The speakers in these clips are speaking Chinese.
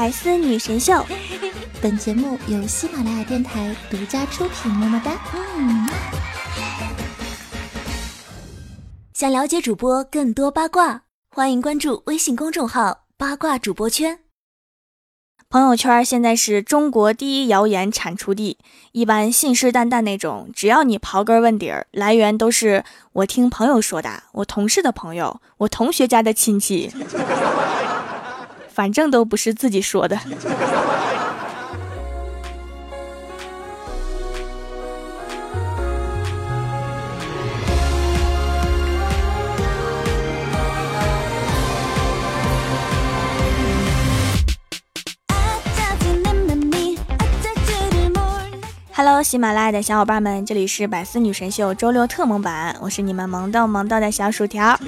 百思女神秀，本节目由喜马拉雅电台独家出品。么么哒！嗯。想了解主播更多八卦，欢迎关注微信公众号“八卦主播圈”。朋友圈现在是中国第一谣言产出地，一般信誓旦旦那种，只要你刨根问底儿，来源都是我听朋友说的，我同事的朋友，我同学家的亲戚。反正都不是自己说的。Hello，喜马拉雅的小伙伴们，这里是百思女神秀周六特萌版，我是你们萌豆萌豆的小薯条。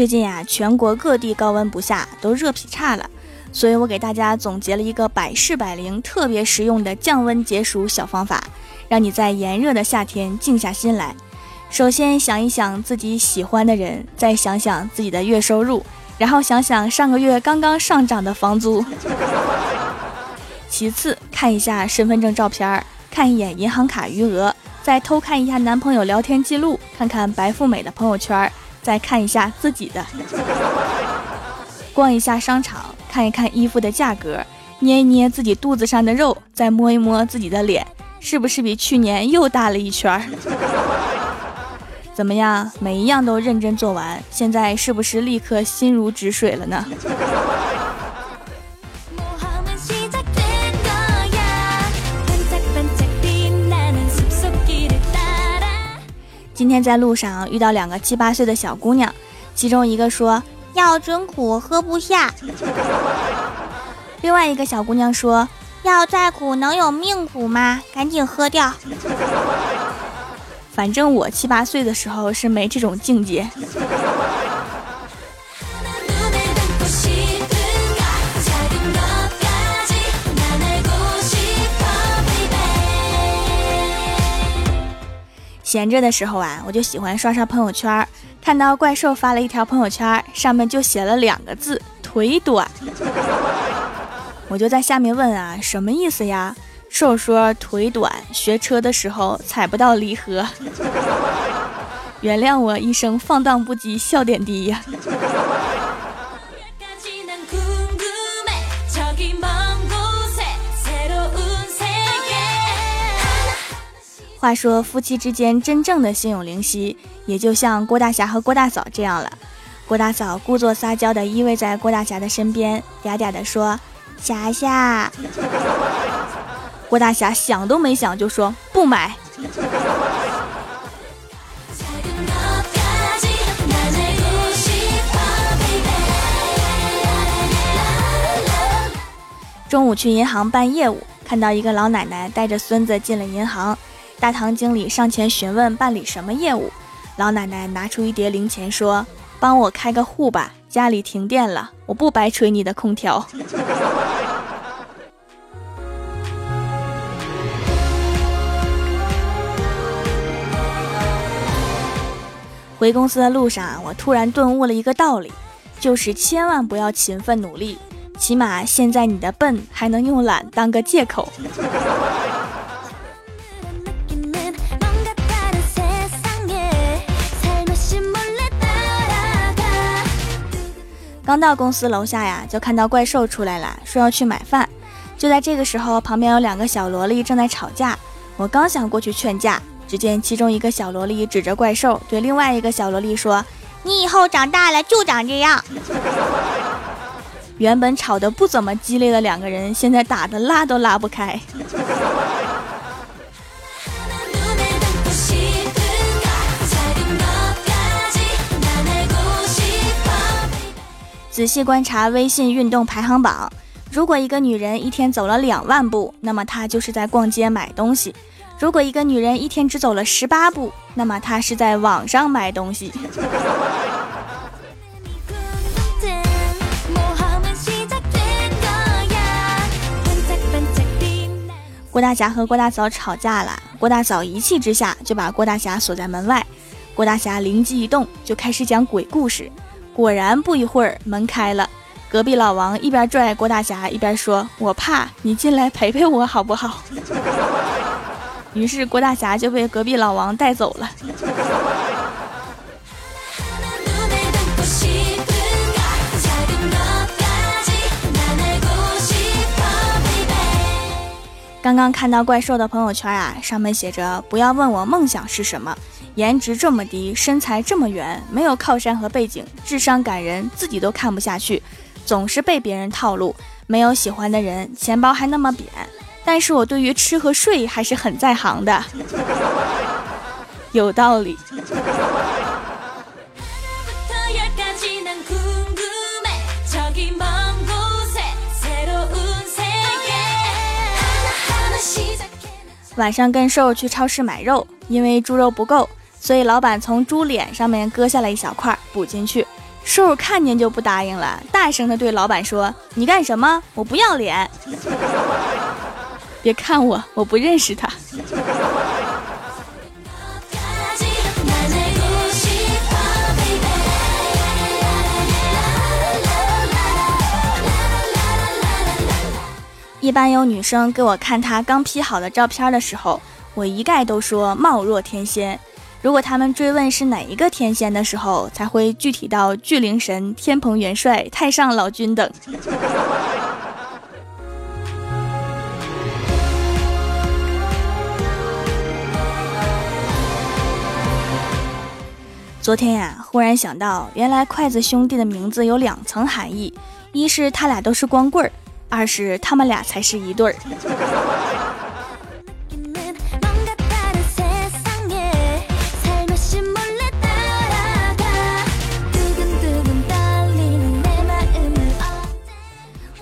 最近呀，全国各地高温不下，都热劈叉了，所以我给大家总结了一个百试百灵、特别实用的降温解暑小方法，让你在炎热的夏天静下心来。首先想一想自己喜欢的人，再想想自己的月收入，然后想想上个月刚刚上涨的房租。其次看一下身份证照片，看一眼银行卡余额，再偷看一下男朋友聊天记录，看看白富美的朋友圈。再看一下自己的，逛一下商场，看一看衣服的价格，捏一捏自己肚子上的肉，再摸一摸自己的脸，是不是比去年又大了一圈？怎么样，每一样都认真做完，现在是不是立刻心如止水了呢？今天在路上遇到两个七八岁的小姑娘，其中一个说药真苦，喝不下；另外一个小姑娘说药再苦能有命苦吗？赶紧喝掉。反正我七八岁的时候是没这种境界。闲着的时候啊，我就喜欢刷刷朋友圈，看到怪兽发了一条朋友圈，上面就写了两个字“腿短”，我就在下面问啊，什么意思呀？兽说腿短，学车的时候踩不到离合。原谅我一生放荡不羁，笑点低呀。话说夫妻之间真正的心有灵犀，也就像郭大侠和郭大嫂这样了。郭大嫂故作撒娇的依偎在郭大侠的身边，嗲嗲的说：“侠侠。”郭大侠想都没想就说：“不买。”中午去银行办业务，看到一个老奶奶带着孙子进了银行。大堂经理上前询问办理什么业务，老奶奶拿出一叠零钱说：“帮我开个户吧，家里停电了，我不白吹你的空调。” 回公司的路上，我突然顿悟了一个道理，就是千万不要勤奋努力，起码现在你的笨还能用懒当个借口。刚到公司楼下呀，就看到怪兽出来了，说要去买饭。就在这个时候，旁边有两个小萝莉正在吵架。我刚想过去劝架，只见其中一个小萝莉指着怪兽，对另外一个小萝莉说：“你以后长大了就长这样。”原本吵得不怎么激烈的两个人，现在打的拉都拉不开。仔细观察微信运动排行榜，如果一个女人一天走了两万步，那么她就是在逛街买东西；如果一个女人一天只走了十八步，那么她是在网上买东西。郭大侠和郭大嫂吵架了，郭大嫂一气之下就把郭大侠锁在门外，郭大侠灵机一动，就开始讲鬼故事。果然，不一会儿门开了，隔壁老王一边拽郭大侠，一边说：“我怕你进来陪陪我好不好？” 于是郭大侠就被隔壁老王带走了。刚刚看到怪兽的朋友圈啊，上面写着：“不要问我梦想是什么，颜值这么低，身材这么圆，没有靠山和背景，智商感人，自己都看不下去，总是被别人套路，没有喜欢的人，钱包还那么扁。但是我对于吃和睡还是很在行的，有道理。”晚上跟瘦去超市买肉，因为猪肉不够，所以老板从猪脸上面割下来一小块补进去。瘦看见就不答应了，大声的对老板说：“你干什么？我不要脸！别看我，我不认识他。”一般有女生给我看她刚 P 好的照片的时候，我一概都说貌若天仙。如果他们追问是哪一个天仙的时候，才会具体到巨灵神、天蓬元帅、太上老君等。昨天呀，忽然想到，原来筷子兄弟的名字有两层含义：一是他俩都是光棍儿。二是他们俩才是一对儿。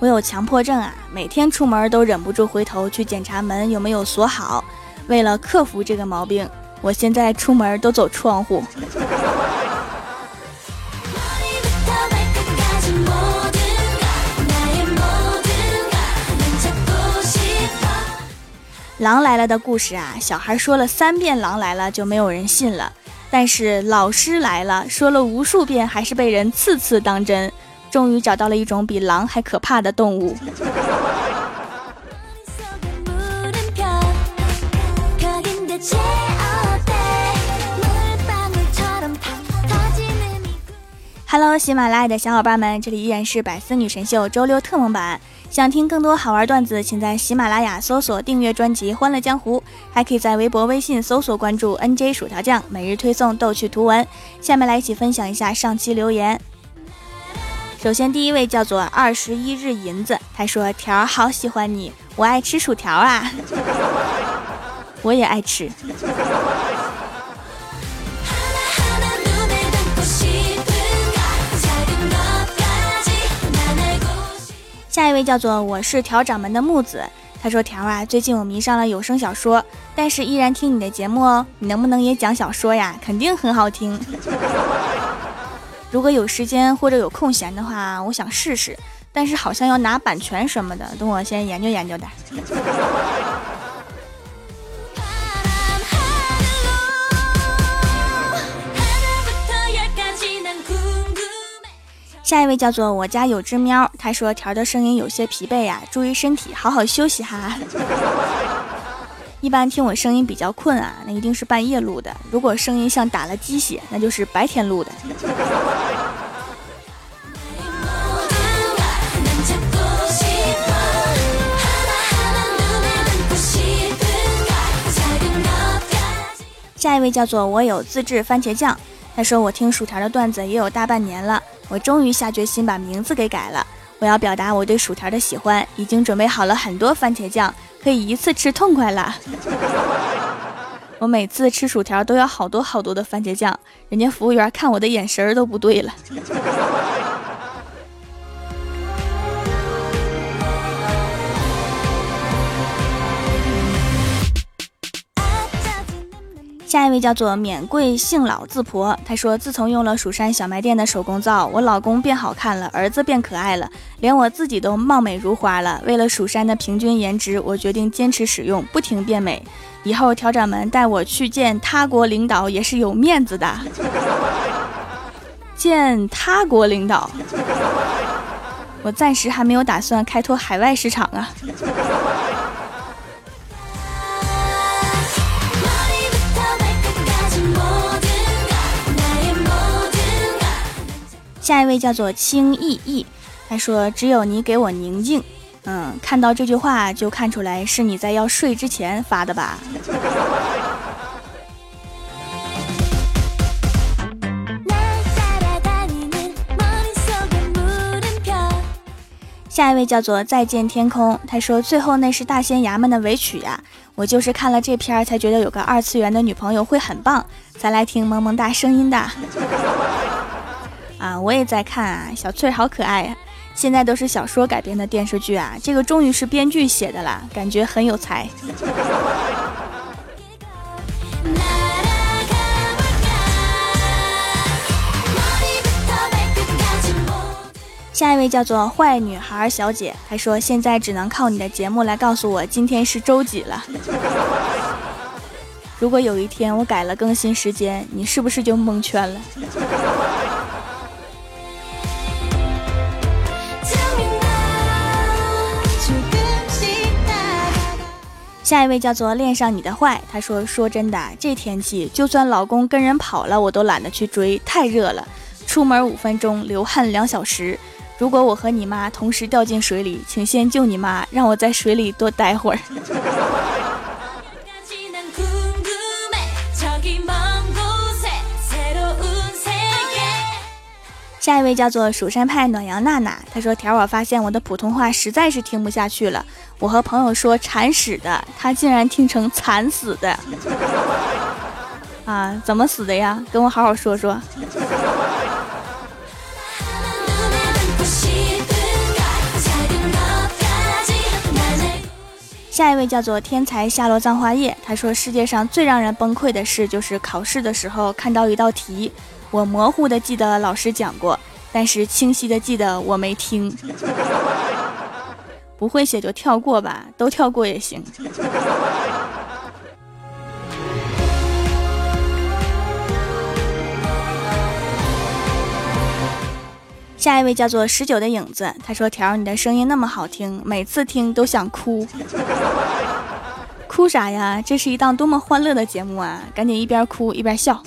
我有强迫症啊，每天出门都忍不住回头去检查门有没有锁好。为了克服这个毛病，我现在出门都走窗户。狼来了的故事啊，小孩说了三遍“狼来了”就没有人信了。但是老师来了，说了无数遍，还是被人次次当真。终于找到了一种比狼还可怕的动物。Hello，喜马拉雅的小伙伴们，这里依然是百思女神秀周六特蒙版。想听更多好玩段子，请在喜马拉雅搜索订阅专辑《欢乐江湖》，还可以在微博、微信搜索关注 NJ 薯条酱，每日推送逗趣图文。下面来一起分享一下上期留言。首先，第一位叫做二十一日银子，他说：“条儿好喜欢你，我爱吃薯条啊，我也爱吃。”下一位叫做我是条掌门的木子，他说条啊，最近我迷上了有声小说，但是依然听你的节目哦，你能不能也讲小说呀？肯定很好听。如果有时间或者有空闲的话，我想试试，但是好像要拿版权什么的，等我先研究研究的。下一位叫做我家有只喵，他说条的声音有些疲惫呀，注意身体，好好休息哈。一般听我声音比较困啊，那一定是半夜录的；如果声音像打了鸡血，那就是白天录的。下一位叫做我有自制番茄酱，他说我听薯条的段子也有大半年了。我终于下决心把名字给改了。我要表达我对薯条的喜欢，已经准备好了很多番茄酱，可以一次吃痛快了。我每次吃薯条都要好多好多的番茄酱，人家服务员看我的眼神都不对了。下一位叫做免贵姓老字婆，她说：“自从用了蜀山小卖店的手工皂，我老公变好看了，儿子变可爱了，连我自己都貌美如花了。为了蜀山的平均颜值，我决定坚持使用，不停变美。以后调掌门带我去见他国领导也是有面子的。见他国领导，我暂时还没有打算开拓海外市场啊。下一位叫做轻意意，他说：“只有你给我宁静。”嗯，看到这句话就看出来是你在要睡之前发的吧。下一位叫做再见天空，他说：“最后那是大仙衙门的尾曲呀，我就是看了这篇才觉得有个二次元的女朋友会很棒，才来听萌萌哒声音的。”啊，我也在看啊，小翠好可爱呀！现在都是小说改编的电视剧啊，这个终于是编剧写的啦，感觉很有才。下一位叫做坏女孩小姐，她说现在只能靠你的节目来告诉我今天是周几了。如果有一天我改了更新时间，你是不是就蒙圈了？下一位叫做恋上你的坏，他说：“说真的，这天气就算老公跟人跑了，我都懒得去追，太热了。出门五分钟，流汗两小时。如果我和你妈同时掉进水里，请先救你妈，让我在水里多待会儿。”下一位叫做蜀山派暖阳娜娜，她说：“条我发现我的普通话实在是听不下去了。我和朋友说铲屎的，他竟然听成惨死的。啊，怎么死的呀？跟我好好说说。”下一位叫做天才夏洛葬花叶，他说：“世界上最让人崩溃的事就是考试的时候看到一道题。”我模糊的记得老师讲过，但是清晰的记得我没听。不会写就跳过吧，都跳过也行。下一位叫做十九的影子，他说：“条，你的声音那么好听，每次听都想哭。哭啥呀？这是一档多么欢乐的节目啊！赶紧一边哭一边笑。”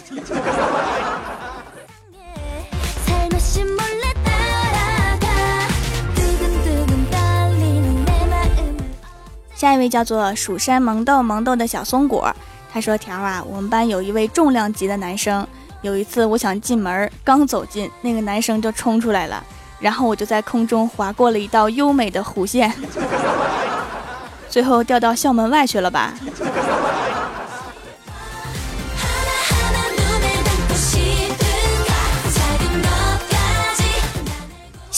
下一位叫做蜀山萌豆萌豆的小松果，他说：“条啊，我们班有一位重量级的男生，有一次我想进门，刚走进，那个男生就冲出来了，然后我就在空中划过了一道优美的弧线，最后掉到校门外去了吧。”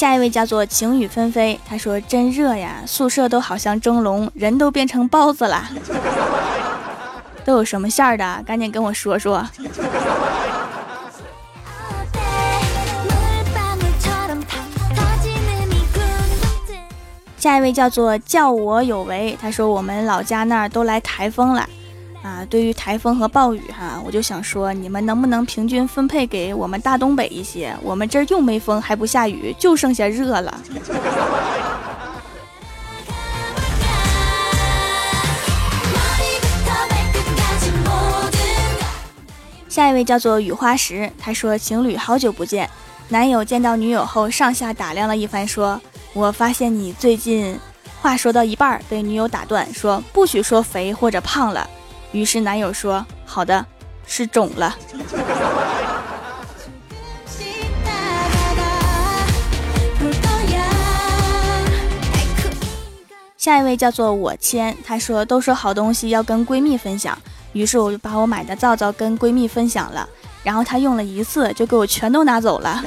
下一位叫做晴雨纷飞，他说真热呀，宿舍都好像蒸笼，人都变成包子了。都有什么馅儿的？赶紧跟我说说。下一位叫做叫我有为，他说我们老家那儿都来台风了。啊，对于台风和暴雨哈，我就想说，你们能不能平均分配给我们大东北一些？我们这儿又没风，还不下雨，就剩下热了。下一位叫做雨花石，他说情侣好久不见，男友见到女友后上下打量了一番，说：“我发现你最近……”话说到一半被女友打断，说：“不许说肥或者胖了。”于是男友说：“好的，是肿了。”下一位叫做我谦，他说：“都说好东西要跟闺蜜分享，于是我就把我买的皂皂跟闺蜜分享了，然后她用了一次就给我全都拿走了。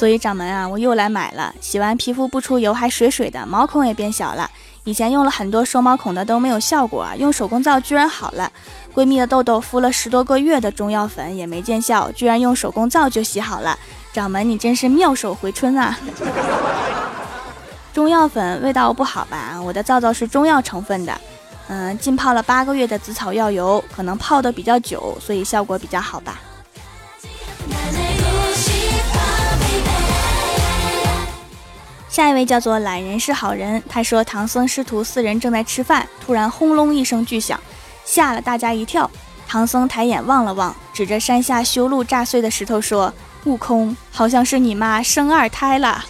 所以掌门啊，我又来买了，洗完皮肤不出油还水水的，毛孔也变小了。”以前用了很多收毛孔的都没有效果，用手工皂居然好了。闺蜜的痘痘敷了十多个月的中药粉也没见效，居然用手工皂就洗好了。掌门，你真是妙手回春啊！中药粉味道不好吧？我的皂皂是中药成分的，嗯，浸泡了八个月的紫草药油，可能泡的比较久，所以效果比较好吧。下一位叫做懒人是好人，他说唐僧师徒四人正在吃饭，突然轰隆一声巨响，吓了大家一跳。唐僧抬眼望了望，指着山下修路炸碎的石头说：“悟空，好像是你妈生二胎了。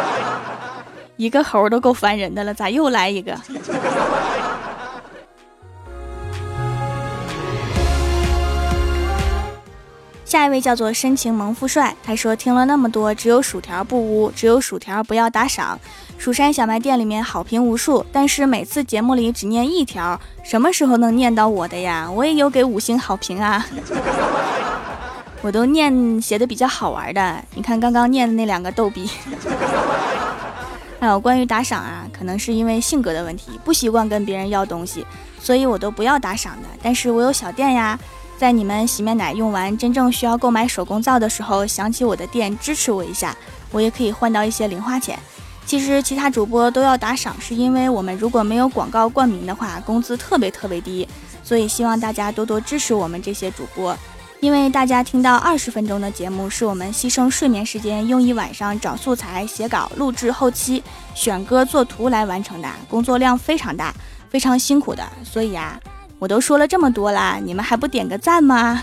”一个猴都够烦人的了，咋又来一个？下一位叫做深情萌富帅，他说听了那么多，只有薯条不污，只有薯条不要打赏。蜀山小卖店里面好评无数，但是每次节目里只念一条，什么时候能念到我的呀？我也有给五星好评啊，我都念写的比较好玩的。你看刚刚念的那两个逗逼。还有关于打赏啊，可能是因为性格的问题，不习惯跟别人要东西，所以我都不要打赏的。但是我有小店呀。在你们洗面奶用完，真正需要购买手工皂的时候，想起我的店支持我一下，我也可以换到一些零花钱。其实其他主播都要打赏，是因为我们如果没有广告冠名的话，工资特别特别低。所以希望大家多多支持我们这些主播，因为大家听到二十分钟的节目，是我们牺牲睡眠时间，用一晚上找素材、写稿、录制、后期、选歌、做图来完成的，工作量非常大，非常辛苦的。所以啊。我都说了这么多啦，你们还不点个赞吗？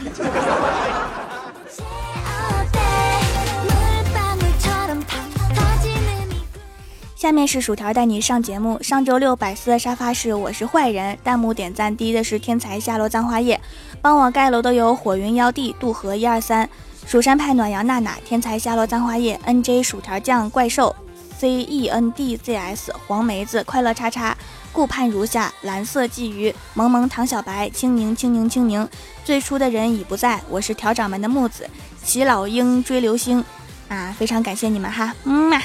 下面是薯条带你上节目。上周六百思的沙发是我是坏人，弹幕点赞第一的是天才下落葬花叶，帮我盖楼的有火云妖帝、渡河一二三、蜀山派暖阳娜娜、天才下落葬花叶、N J 薯条酱怪兽、C E N D Z S 黄梅子、快乐叉叉。顾盼如下，蓝色鲫鱼，萌萌唐小白，青柠青柠青柠，最初的人已不在，我是调掌门的木子，齐老鹰追流星，啊，非常感谢你们哈，嗯嘛。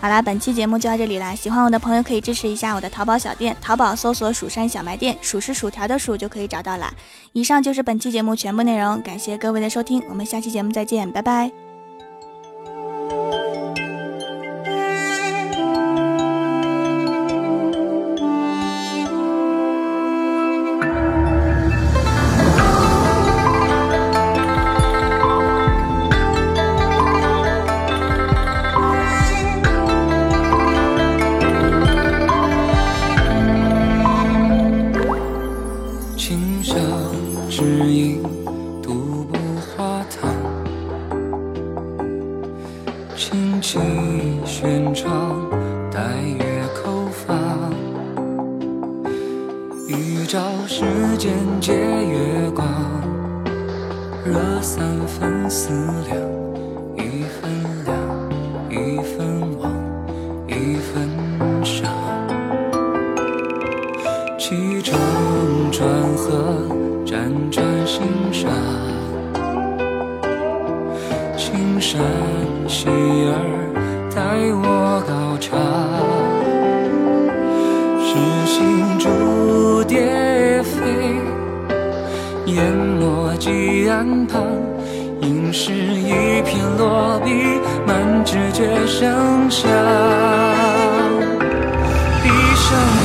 好啦，本期节目就到这里啦，喜欢我的朋友可以支持一下我的淘宝小店，淘宝搜索“蜀山小卖店”，数是薯条的数就可以找到啦。以上就是本期节目全部内容，感谢各位的收听，我们下期节目再见，拜拜。山河辗转，心沙青山熙尔，待我高唱。诗兴逐蝶飞，烟落几岸旁，应是一片落笔。满纸皆生香，一声。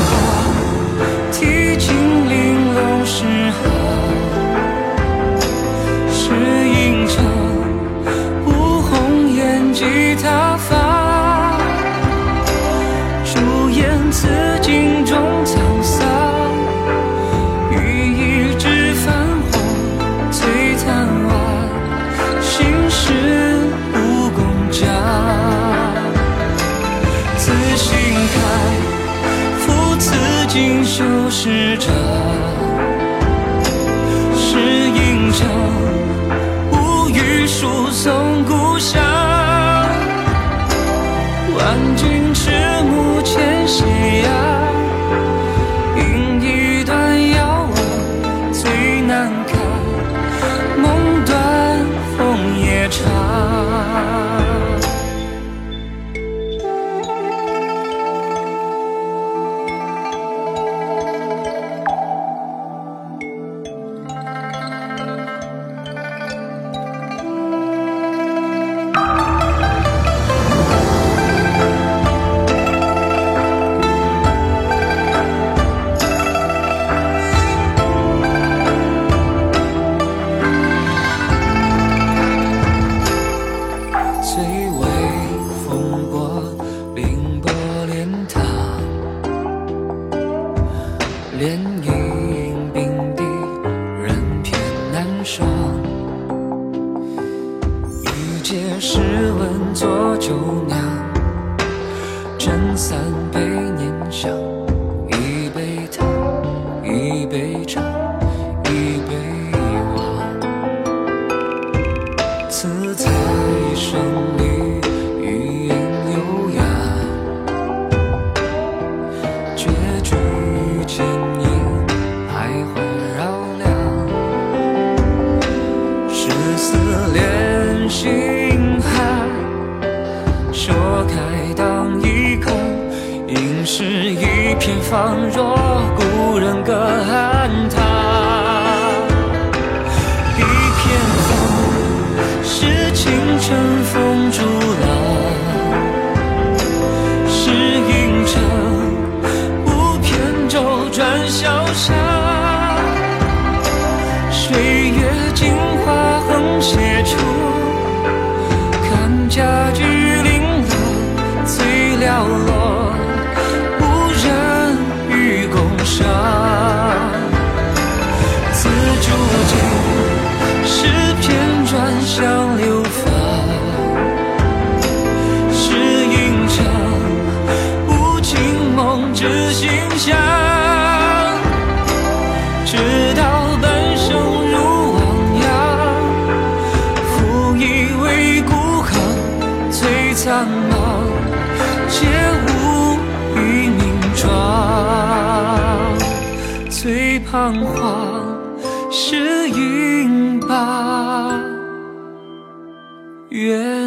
借诗文作酒酿，斟三杯念想，一杯汤，一直到半生如汪洋，负以为孤行，最苍茫，皆无于名状，最彷徨是云把愿